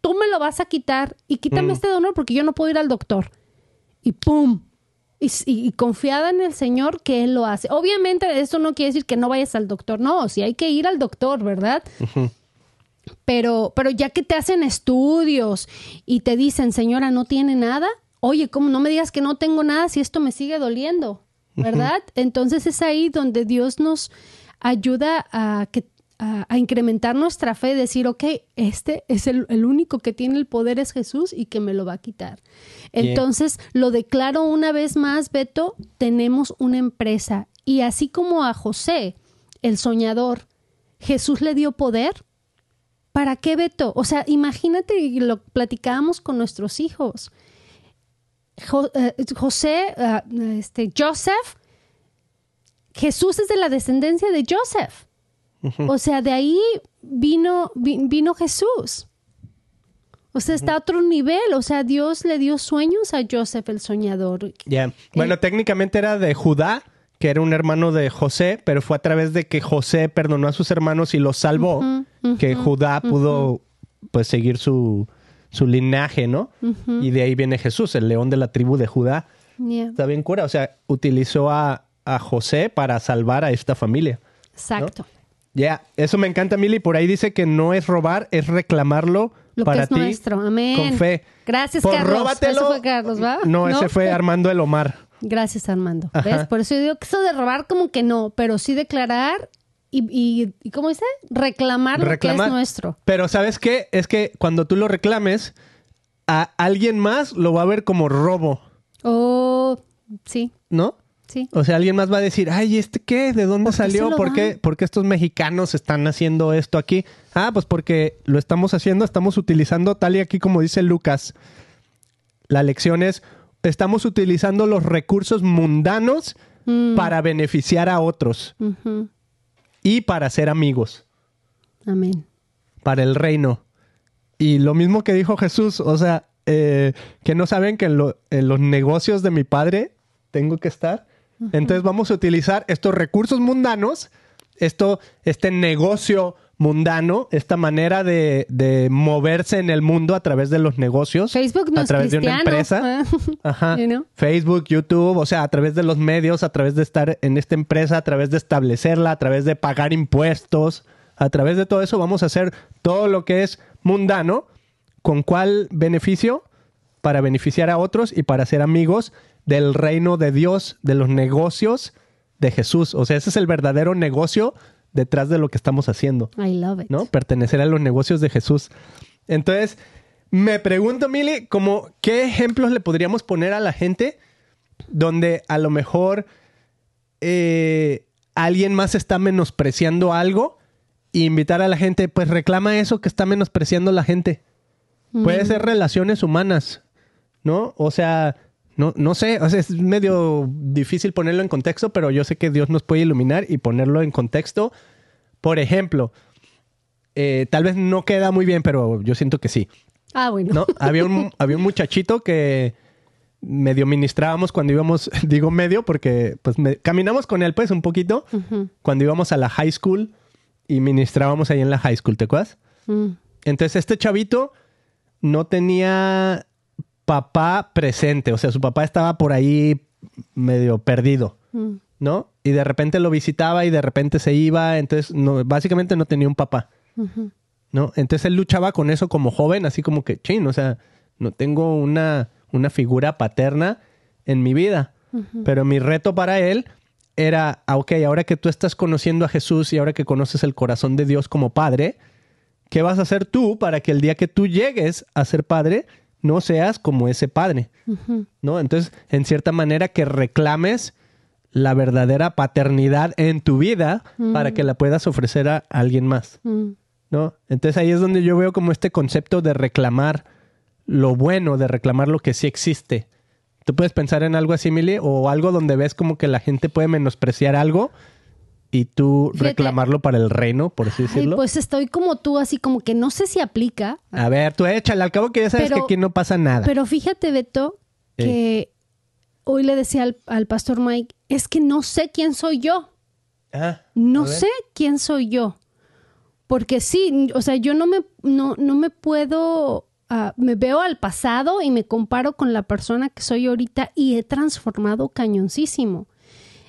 tú me lo vas a quitar y quítame este dolor porque yo no puedo ir al doctor. Y ¡pum! Y, confiada en el Señor que Él lo hace. Obviamente eso no quiere decir que no vayas al doctor, no, si hay que ir al doctor, ¿verdad? Pero, pero ya que te hacen estudios y te dicen, señora, no tiene nada, oye, ¿cómo no me digas que no tengo nada si esto me sigue doliendo? ¿Verdad? Entonces es ahí donde Dios nos ayuda a, que, a, a incrementar nuestra fe, decir, ok, este es el, el único que tiene el poder es Jesús y que me lo va a quitar. Bien. Entonces, lo declaro una vez más, Beto, tenemos una empresa y así como a José, el soñador, Jesús le dio poder. ¿Para qué, Beto? O sea, imagínate, y lo platicábamos con nuestros hijos. Jo- eh, José, ah, este, Joseph, Jesús es de la descendencia de Joseph. O sea, de ahí vino, vi- vino Jesús. O sea, está a otro nivel. O sea, Dios le dio sueños a Joseph el soñador. Ya. Bueno, técnicamente era de Judá, que era un hermano de José, pero fue a través de que José perdonó a sus hermanos y los salvó, que Judá pudo pues seguir su, su linaje, ¿no? Y de ahí viene Jesús, el león de la tribu de Judá. Yeah, Está bien cura, o sea, utilizó a, a José para salvar a esta familia. Exacto. Ya, eso me encanta, Mili. Por ahí dice que no es robar, es reclamarlo Lo para que es ti nuestro. Amén. con fe. Gracias, Por Carlos. róbatelo. Eso fue Carlos, ¿va? No, ese fue Armando el Omar. Gracias, Armando. Ajá. ¿Ves? Por eso yo digo que eso de robar como que no, pero sí declarar y, y, y ¿cómo dice? Reclamar, lo que es nuestro. Pero ¿sabes qué? Es que cuando tú lo reclames, a alguien más lo va a ver como robo, Oh, sí, ¿no? Sí. O sea, alguien más va a decir, ay, ¿este qué? ¿De dónde ¿Por qué se salió? ¿Por qué, por qué estos mexicanos están haciendo esto aquí? Ah, pues porque lo estamos haciendo, estamos utilizando, tal y aquí como dice Lucas, la lección es, estamos utilizando los recursos mundanos Mm. para beneficiar a otros y para ser amigos, Amén. para el reino. Y lo mismo que dijo Jesús, o sea, eh, que no saben que en, lo- en los negocios de mi padre tengo que estar. Entonces vamos a utilizar estos recursos mundanos, esto, este negocio mundano, esta manera de, de moverse en el mundo a través de los negocios, Facebook no a través de una empresa. [LAUGHS] Ajá. You know? Facebook, YouTube, o sea, a través de los medios, a través de estar en esta empresa, a través de establecerla, a través de pagar impuestos, a través de todo eso vamos a hacer todo lo que es mundano. ¿Con cuál beneficio? Para beneficiar a otros y para ser amigos del reino de Dios, de los negocios de Jesús. O sea, ese es el verdadero negocio detrás de lo que estamos haciendo, I love it. ¿no? Pertenecer a los negocios de Jesús. Entonces, me pregunto, Mili, como, ¿qué ejemplos le podríamos poner a la gente donde a lo mejor eh, alguien más está menospreciando algo e invitar a la gente, pues reclama eso que está menospreciando la gente. Puede ser relaciones humanas, ¿no? O sea, no, no sé, o sea, es medio difícil ponerlo en contexto, pero yo sé que Dios nos puede iluminar y ponerlo en contexto. Por ejemplo, eh, tal vez no queda muy bien, pero yo siento que sí. Ah, bueno. ¿no? Había un, [LAUGHS] había un muchachito que medio ministrábamos cuando íbamos, [LAUGHS] digo medio porque pues me- caminamos con él pues un poquito cuando íbamos a la high school y ministrábamos ahí en la high school, ¿te acuerdas? Mm. Entonces este chavito no tenía papá presente, o sea, su papá estaba por ahí medio perdido, Mm. ¿no? Y de repente lo visitaba y de repente se iba, entonces no, básicamente no tenía un papá. ¿no? Entonces él luchaba con eso como joven, así como que, chin, o sea, no tengo una, una figura paterna en mi vida. Pero mi reto para él era, ah, ok, ahora que tú estás conociendo a Jesús y ahora que conoces el corazón de Dios como padre, ¿qué vas a hacer tú para que el día que tú llegues a ser padre, no seas como ese padre? ¿No? Entonces, en cierta manera que reclames la verdadera paternidad en tu vida para que la puedas ofrecer a alguien más. ¿no? Entonces ahí es donde yo veo como este concepto de reclamar lo bueno, de reclamar lo que sí existe. ¿Tú puedes pensar en algo así, Mili? O algo donde ves como que la gente puede menospreciar algo y tú Fíjate. reclamarlo para el reino, por así Ay, decirlo. pues estoy como tú, así como que no sé si aplica, A ver, tú échale, al cabo que ya sabes Pero- que aquí no pasa nada. pero fíjate, Beto, que hoy le decía al, al pastor Mike, es que no sé quién soy yo. Ah, No sé quién soy yo. Porque sí, o sea, yo no me, no, no me puedo, ah, me veo al pasado y me comparo con la persona que soy ahorita y he transformado cañoncísimo.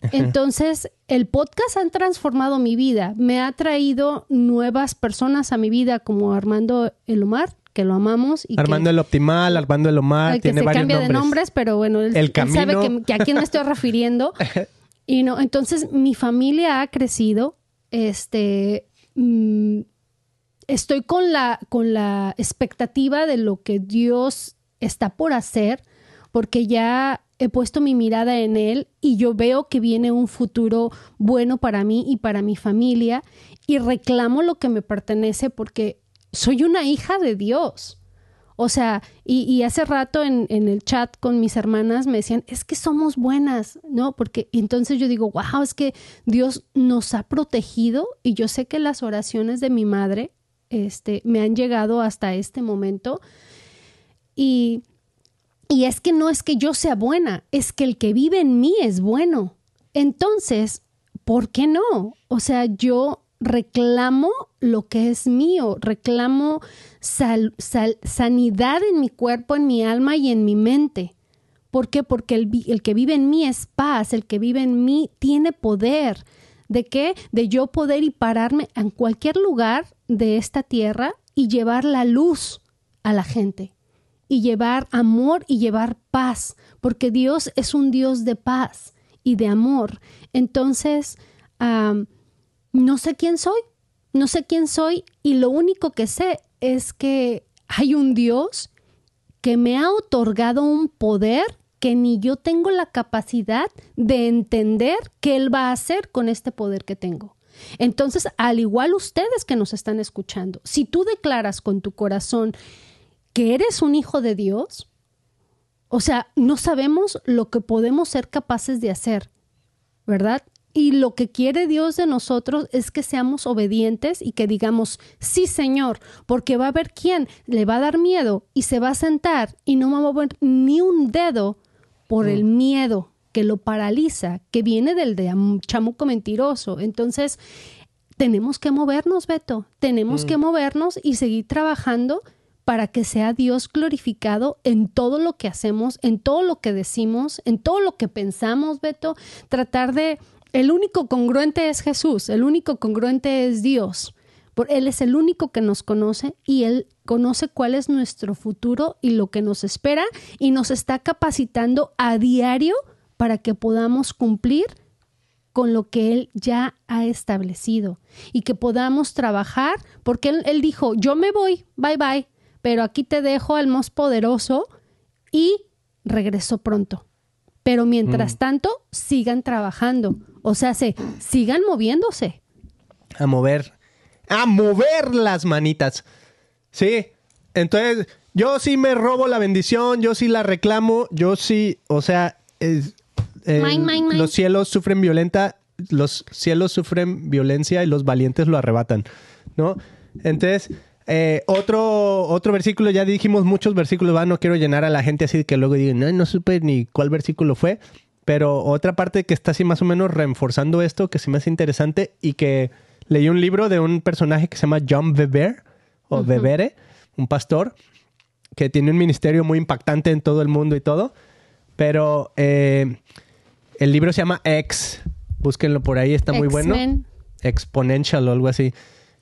[LAUGHS] Entonces, el podcast ha transformado mi vida, me ha traído nuevas personas a mi vida como Armando Elomar, que lo amamos. Y que- Armando el Optimal, Armando el Omar, tiene se varios cambia nombres. de nombres, pero bueno, él, El él sabe que a quién me estoy [LAUGHS] refiriendo. y no, entonces mi familia ha crecido. Este mm, estoy con la, con la expectativa de lo que Dios está por hacer, porque ya he puesto mi mirada en Él y yo veo que viene un futuro bueno para mí y para mi familia y reclamo lo que me pertenece porque soy una hija de Dios. O sea, y, hace rato en, el chat con mis hermanas me decían, es que somos buenas, ¿no? Porque entonces yo digo, wow, es que Dios nos ha protegido y yo sé que las oraciones de mi madre este, me han llegado hasta este momento. Y, y es que no es que yo sea buena, es que el que vive en mí es bueno. Entonces, ¿por qué no? O sea, yo reclamo lo que es mío, reclamo sanidad en mi cuerpo, en mi alma y en mi mente. ¿Por qué? Porque el, el que vive en mí es paz, el que vive en mí tiene poder. ¿De qué? De yo poder y pararme en cualquier lugar de esta tierra y llevar la luz a la gente y llevar amor y llevar paz, porque Dios es un Dios de paz y de amor. Entonces, no sé quién soy, no sé quién soy y lo único que sé es que hay un Dios que me ha otorgado un poder que ni yo tengo la capacidad de entender qué Él va a hacer con este poder que tengo. Entonces, al igual ustedes que nos están escuchando, si tú declaras con tu corazón que eres un hijo de Dios, o sea, no sabemos lo que podemos ser capaces de hacer, ¿verdad? Y lo que quiere Dios de nosotros es que seamos obedientes y que digamos, sí Señor, porque va a haber quien le va a dar miedo y se va a sentar y no va a mover ni un dedo por el miedo que lo paraliza, que viene del de am- chamuco mentiroso. Entonces, tenemos que movernos, Beto, tenemos que movernos y seguir trabajando para que sea Dios glorificado en todo lo que hacemos, en todo lo que decimos, en todo lo que pensamos, Beto. Tratar de... El único congruente es Jesús, el único congruente es Dios. Por Él es el único que nos conoce y Él conoce cuál es nuestro futuro y lo que nos espera y nos está capacitando a diario para que podamos cumplir con lo que Él ya ha establecido y que podamos trabajar, porque Él, él dijo, yo me voy, bye bye, pero aquí te dejo al más poderoso y regresó pronto. Pero mientras tanto, sigan trabajando, o sea, se, sigan moviéndose. A mover. A mover las manitas. Sí. Entonces, yo sí me robo la bendición, yo sí la reclamo, yo sí, o sea, es- eh, Mine, mine, mine. los cielos sufren violenta, los cielos sufren violencia y los valientes lo arrebatan, ¿no? Entonces, eh, otro, otro versículo, ya dijimos muchos versículos, va, no quiero llenar a la gente así que luego digan, no, no supe ni cuál versículo fue, pero otra parte que está así más o menos reforzando esto, que se me hace interesante y que leí un libro de un personaje que se llama John Bevere, o Bevere, un pastor, que tiene un ministerio muy impactante en todo el mundo y todo, pero eh, el libro se llama X, búsquenlo por ahí, está muy bueno. Exponential o algo así.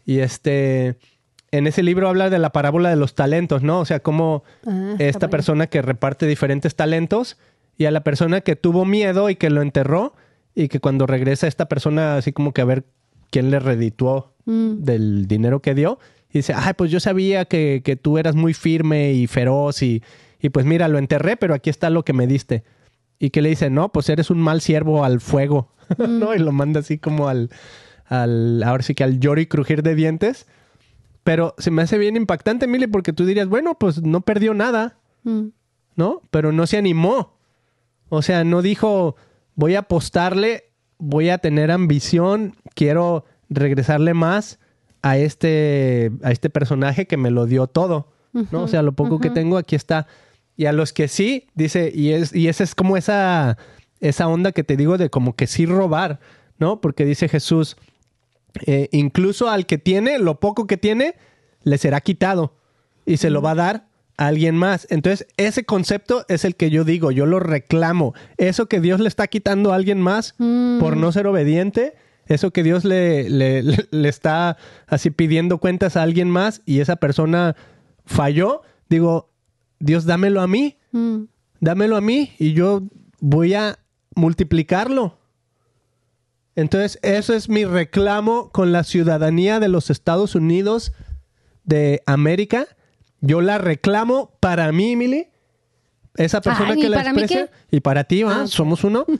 Y este, en ese libro habla de la parábola de los talentos, ¿no? O sea, cómo Ah, esta persona que reparte diferentes talentos y a la persona que tuvo miedo y que lo enterró y que cuando regresa esta persona así como que a ver quién le redituó Mm. del dinero que dio y dice, ay, pues yo sabía que, que tú eras muy firme y feroz y, y pues mira, lo enterré, pero aquí está lo que me diste. Y que le dice, no, pues eres un mal siervo al fuego, [LAUGHS] ¿no? Y lo manda así como al, al, ahora sí que al lloro y crujir de dientes. Pero se me hace bien impactante, Mili, porque tú dirías, bueno, pues no perdió nada, Mm. ¿no? Pero no se animó. O sea, no dijo, voy a apostarle, voy a tener ambición, quiero regresarle más a este, a este personaje que me lo dio todo, ¿no? O sea, lo poco que tengo aquí está. Y a los que sí, dice, y, es, y esa es como esa, esa onda que te digo de como que sí robar, ¿no? Porque dice Jesús, eh, incluso al que tiene, lo poco que tiene, le será quitado y se lo va a dar a alguien más. Entonces, ese concepto es el que yo digo, yo lo reclamo. Eso que Dios le está quitando a alguien más por no ser obediente, eso que Dios le, le, le- [LAUGHS] le está así pidiendo cuentas a alguien más y esa persona falló, digo, Dios, dámelo a mí, Mm. dámelo a mí y yo voy a multiplicarlo. Entonces, eso es mi reclamo con la ciudadanía de los Estados Unidos de América. Yo la reclamo para mí, Emily. Esa persona Ay, que ¿y la expresa. Y para ti, ¿va? Ah. Somos uno. [LAUGHS]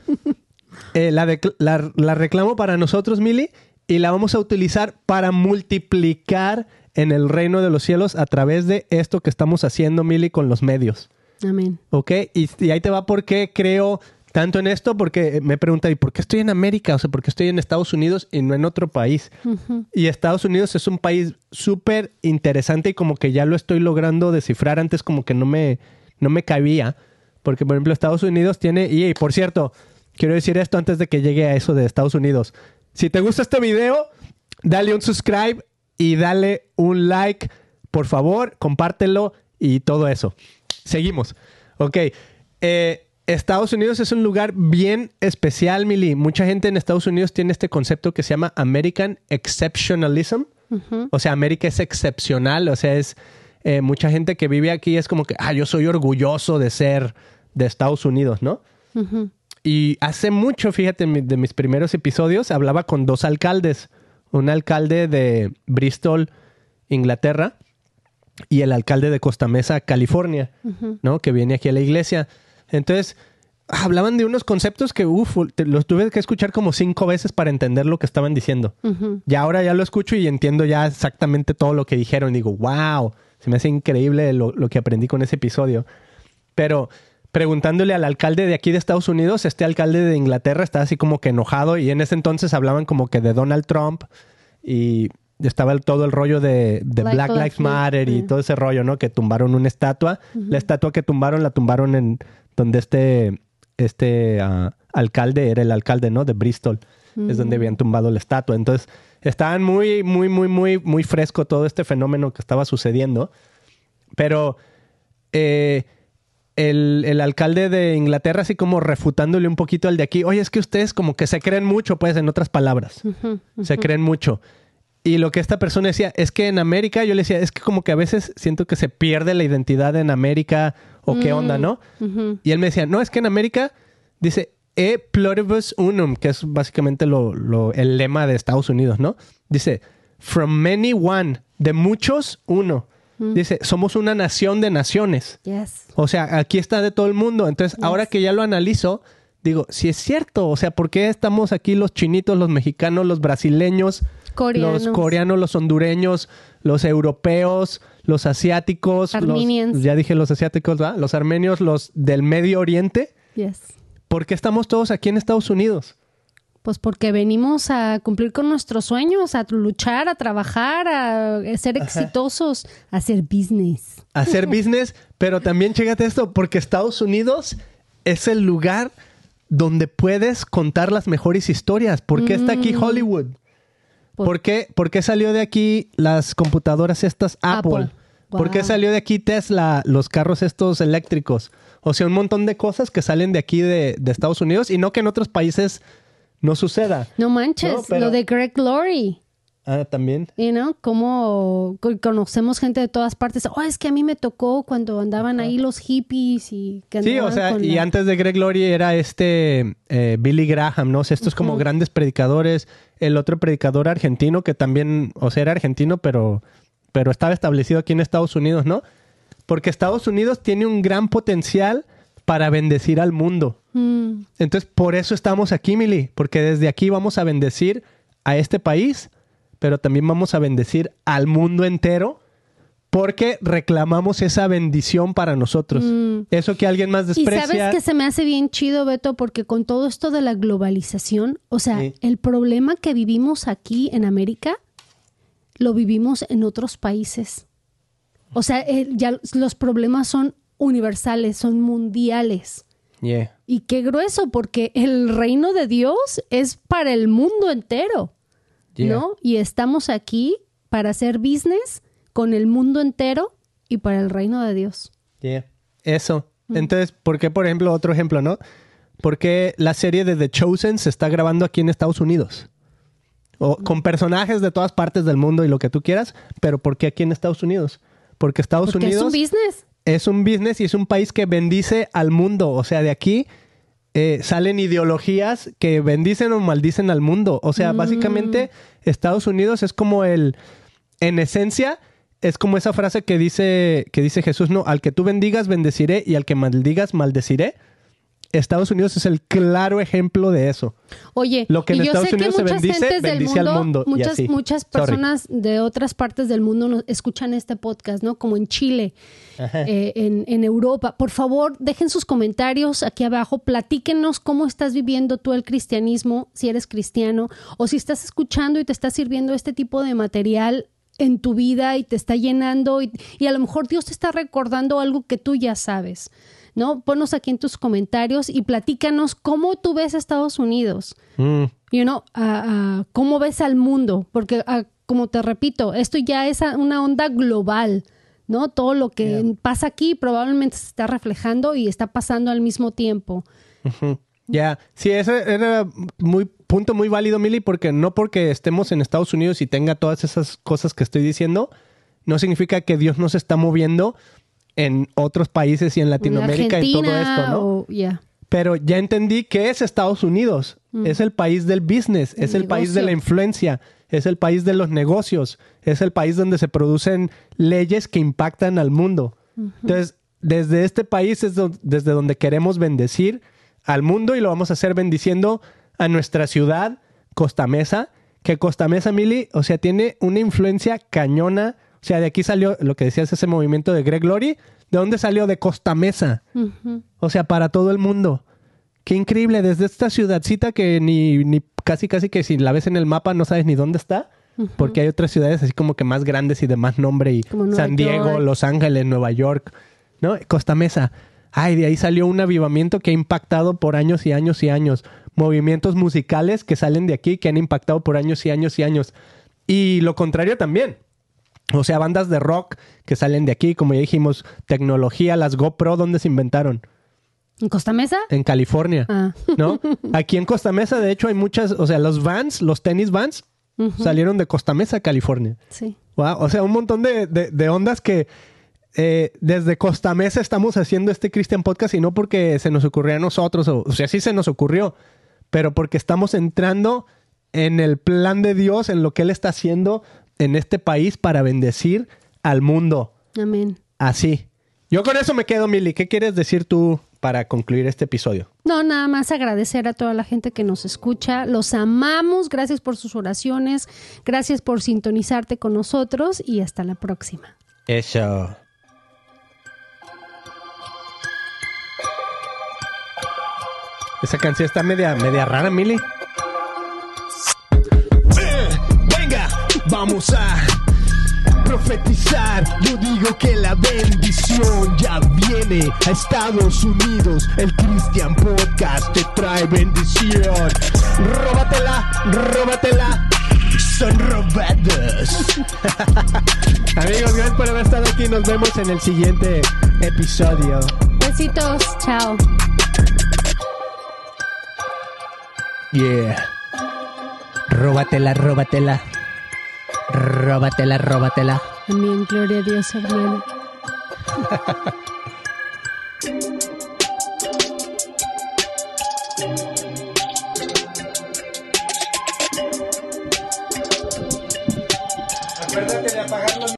Eh, la, de- la- la reclamo para nosotros, Mili, y la vamos a utilizar para multiplicar en el reino de los cielos a través de esto que estamos haciendo, Mili, con los medios. Amén. ¿Ok? Y, y ahí te va por qué creo tanto en esto, porque me pregunta, ¿y por qué estoy en América? O sea, ¿por qué estoy en Estados Unidos y no en otro país? Y Estados Unidos es un país súper interesante y como que ya lo estoy logrando descifrar. Antes como que no me, no me cabía. Porque, por ejemplo, Estados Unidos tiene... Y, y, por cierto, quiero decir esto antes de que llegue a eso de Estados Unidos. Si te gusta este video, dale un subscribe y dale un like. Por favor, compártelo y todo eso. Seguimos. Ok. Eh, Estados Unidos es un lugar bien especial, Mili. Mucha gente en Estados Unidos tiene este concepto que se llama American Exceptionalism. O sea, América es excepcional. O sea, es eh, mucha gente que vive aquí es como que, ah, yo soy orgulloso de ser de Estados Unidos, ¿no? Y hace mucho, fíjate, de mis primeros episodios, hablaba con dos alcaldes. Un alcalde de Bristol, Inglaterra, y el alcalde de Costa Mesa, California, ¿no? Que viene aquí a la iglesia. Entonces, hablaban de unos conceptos que, uff, los tuve que escuchar como cinco veces para entender lo que estaban diciendo. Y ahora ya lo escucho y entiendo ya exactamente todo lo que dijeron. Digo, wow, se me hace increíble lo, lo que aprendí con ese episodio. Pero preguntándole al alcalde de aquí de Estados Unidos, este alcalde de Inglaterra está así como que enojado y en ese entonces hablaban como que de Donald Trump y estaba el- todo el rollo de, de Black Black, Lives Matter y Matter. todo ese rollo, ¿no? Que tumbaron una estatua. La estatua que tumbaron la tumbaron en donde este, este ah, alcalde era el alcalde, ¿no? De Bristol. Es donde habían tumbado la estatua. Entonces, estaban muy, muy, muy, muy, muy fresco todo este fenómeno que estaba sucediendo. Pero eh, el, el alcalde de Inglaterra, así como refutándole un poquito al de aquí, oye, es que ustedes como que se creen mucho, pues, en otras palabras. Se creen mucho. Y lo que esta persona decía es que en América, yo le decía, es que como que a veces siento que se pierde la identidad en América o qué onda, ¿no? Y él me decía, no, es que en América, dice, E pluribus unum, que es básicamente lo, lo- el lema de Estados Unidos, ¿no? Dice, from many one, de muchos uno. Dice, somos una nación de naciones. Yes. O sea, aquí está de todo el mundo. Entonces, ahora que ya lo analizo, digo, si es cierto. O sea, ¿por qué estamos aquí los chinitos, los mexicanos, los brasileños, Coreanos. los coreanos, los hondureños, los europeos, los asiáticos, los- ya dije los asiáticos, ¿verdad? Los armenios, los del Medio Oriente. Yes. ¿Por qué estamos todos aquí en Estados Unidos? Pues porque venimos a cumplir con nuestros sueños, a luchar, a trabajar, a ser exitosos, a hacer business. A hacer [LAUGHS] business, pero también chécate esto, porque Estados Unidos es el lugar donde puedes contar las mejores historias. ¿Por qué está aquí Hollywood? Por- ¿Por qué, por qué salió de aquí las computadoras estas Apple? Apple. ¿Por qué salió de aquí Tesla, los carros estos eléctricos? O sea, un montón de cosas que salen de aquí de, de Estados Unidos y no que en otros países no suceda. No manches, No, pero- lo de Greg Laurie. Ah, también. You know, como co- conocemos gente de todas partes. Oh, es que a mí me tocó cuando andaban ahí los hippies y que Sí, o sea, y la- antes de Greg Laurie era este eh, Billy Graham, ¿no? O sea, estos como grandes predicadores. El otro predicador argentino que también, o sea, era argentino, pero, pero estaba establecido aquí en Estados Unidos, ¿no? Porque Estados Unidos tiene un gran potencial para bendecir al mundo. Mm, Entonces, por eso estamos aquí, Mili, porque desde aquí vamos a bendecir a este país, pero también vamos a bendecir al mundo entero, porque reclamamos esa bendición para nosotros. Eso que alguien más Mm. Y desprecia. sabes que se me hace bien chido, Beto, porque con todo esto de la globalización, o sea, Sí. el problema que vivimos aquí en América, lo vivimos en otros países. O sea, ya los problemas son universales, son mundiales. Yeah. Y qué grueso, porque el reino de Dios es para el mundo entero, Yeah. ¿no? Y estamos aquí para hacer business con el mundo entero y para el reino de Dios. Yeah. Eso. Entonces, ¿por qué, por ejemplo, otro ejemplo, no? ¿Por qué la serie de The Chosen se está grabando aquí en Estados Unidos? O con personajes de todas partes del mundo y lo que tú quieras, pero ¿por qué aquí en Estados Unidos? Porque Estados Porque Unidos es un business. es un business y es un país que bendice al mundo. O sea, de aquí eh, salen ideologías que bendicen o maldicen al mundo. O sea, básicamente Estados Unidos es como el, en esencia, es como esa frase que dice, que dice Jesús, no, al que tú bendigas, bendeciré y al que maldigas, maldeciré. Estados Unidos es el claro ejemplo de eso. Oye, Lo que en y yo Estados sé Unidos que se muchas bendice, gentes del bendice al mundo, mundo, y muchas, así. muchas Sorry. personas de otras partes del mundo nos escuchan este podcast, ¿no? Como en Chile, eh, en, en Europa. Por favor, dejen sus comentarios aquí abajo, platíquenos cómo estás viviendo tú el cristianismo, si eres cristiano, o si estás escuchando y te está sirviendo este tipo de material en tu vida y te está llenando y, y a lo mejor Dios te está recordando algo que tú ya sabes. ¿No? Ponnos aquí en tus comentarios y platícanos cómo tú ves a Estados Unidos Mm. you know, cómo ves al mundo, porque ah, como te repito, esto ya es una onda global, ¿no? Todo lo que pasa aquí probablemente se está reflejando y está pasando al mismo tiempo. Ya, sí, ese era muy punto muy válido, Mili, porque no porque estemos en Estados Unidos y tenga todas esas cosas que estoy diciendo, no significa que Dios no se está moviendo en otros países y en Latinoamérica y todo Argentina esto, ¿no? o-. Pero ya entendí que es Estados Unidos. Es el país del business, es El país de la influencia, es el país de los negocios, es el país donde se producen leyes que impactan al mundo. Entonces, desde este país es do- desde donde queremos bendecir al mundo y lo vamos a hacer bendiciendo a nuestra ciudad, Costa Mesa, que Costa Mesa, Mili, o sea, tiene una influencia cañona. O sea, de aquí salió lo que decías, ese movimiento de Greg Glory. ¿De dónde salió? De Costa Mesa. O sea, para todo el mundo. Qué increíble, desde esta ciudadcita que ni, ni casi casi que si la ves en el mapa no sabes ni dónde está, porque hay otras ciudades así como que más grandes y de más nombre y San Diego, York. Los Ángeles, Nueva York, ¿no? Costa Mesa. Ay, de ahí salió un avivamiento que ha impactado por años y años y años. Movimientos musicales que salen de aquí que han impactado por años y años y años. Y lo contrario también. O sea, bandas de rock que salen de aquí, como ya dijimos, tecnología, las GoPro, ¿dónde se inventaron? ¿En Costa Mesa? En California, Ah. ¿no? [LAUGHS] Aquí en Costa Mesa, de hecho, hay muchas, o sea, los vans, los tenis vans, salieron de Costa Mesa, California. Sí. Wow, o sea, un montón de, de- de ondas que eh, desde Costa Mesa estamos haciendo este Christian Podcast y no porque se nos ocurrió a nosotros, o, o sea, sí se nos ocurrió, pero porque estamos entrando en el plan de Dios, en lo que Él está haciendo en este país para bendecir al mundo. Amén. Así. Yo con eso me quedo, Mili. ¿Qué quieres decir tú para concluir este episodio? No, nada más agradecer a toda la gente que nos escucha. Los amamos. Gracias por sus oraciones. Gracias por sintonizarte con nosotros y hasta la próxima. Eso. Esa canción está media, media rara, Mili. Vamos a profetizar. Yo digo que la bendición ya viene a Estados Unidos. El Christian Podcast te trae bendición. Róbatela, róbatela. Son robados. [LAUGHS] Amigos, gracias por haber estado aquí. Nos vemos en el siguiente episodio. Besitos. Chao. Yeah. Róbatela, róbatela. Róbatela, róbatela. Amén. Gloria a Dios, hermano. [LAUGHS]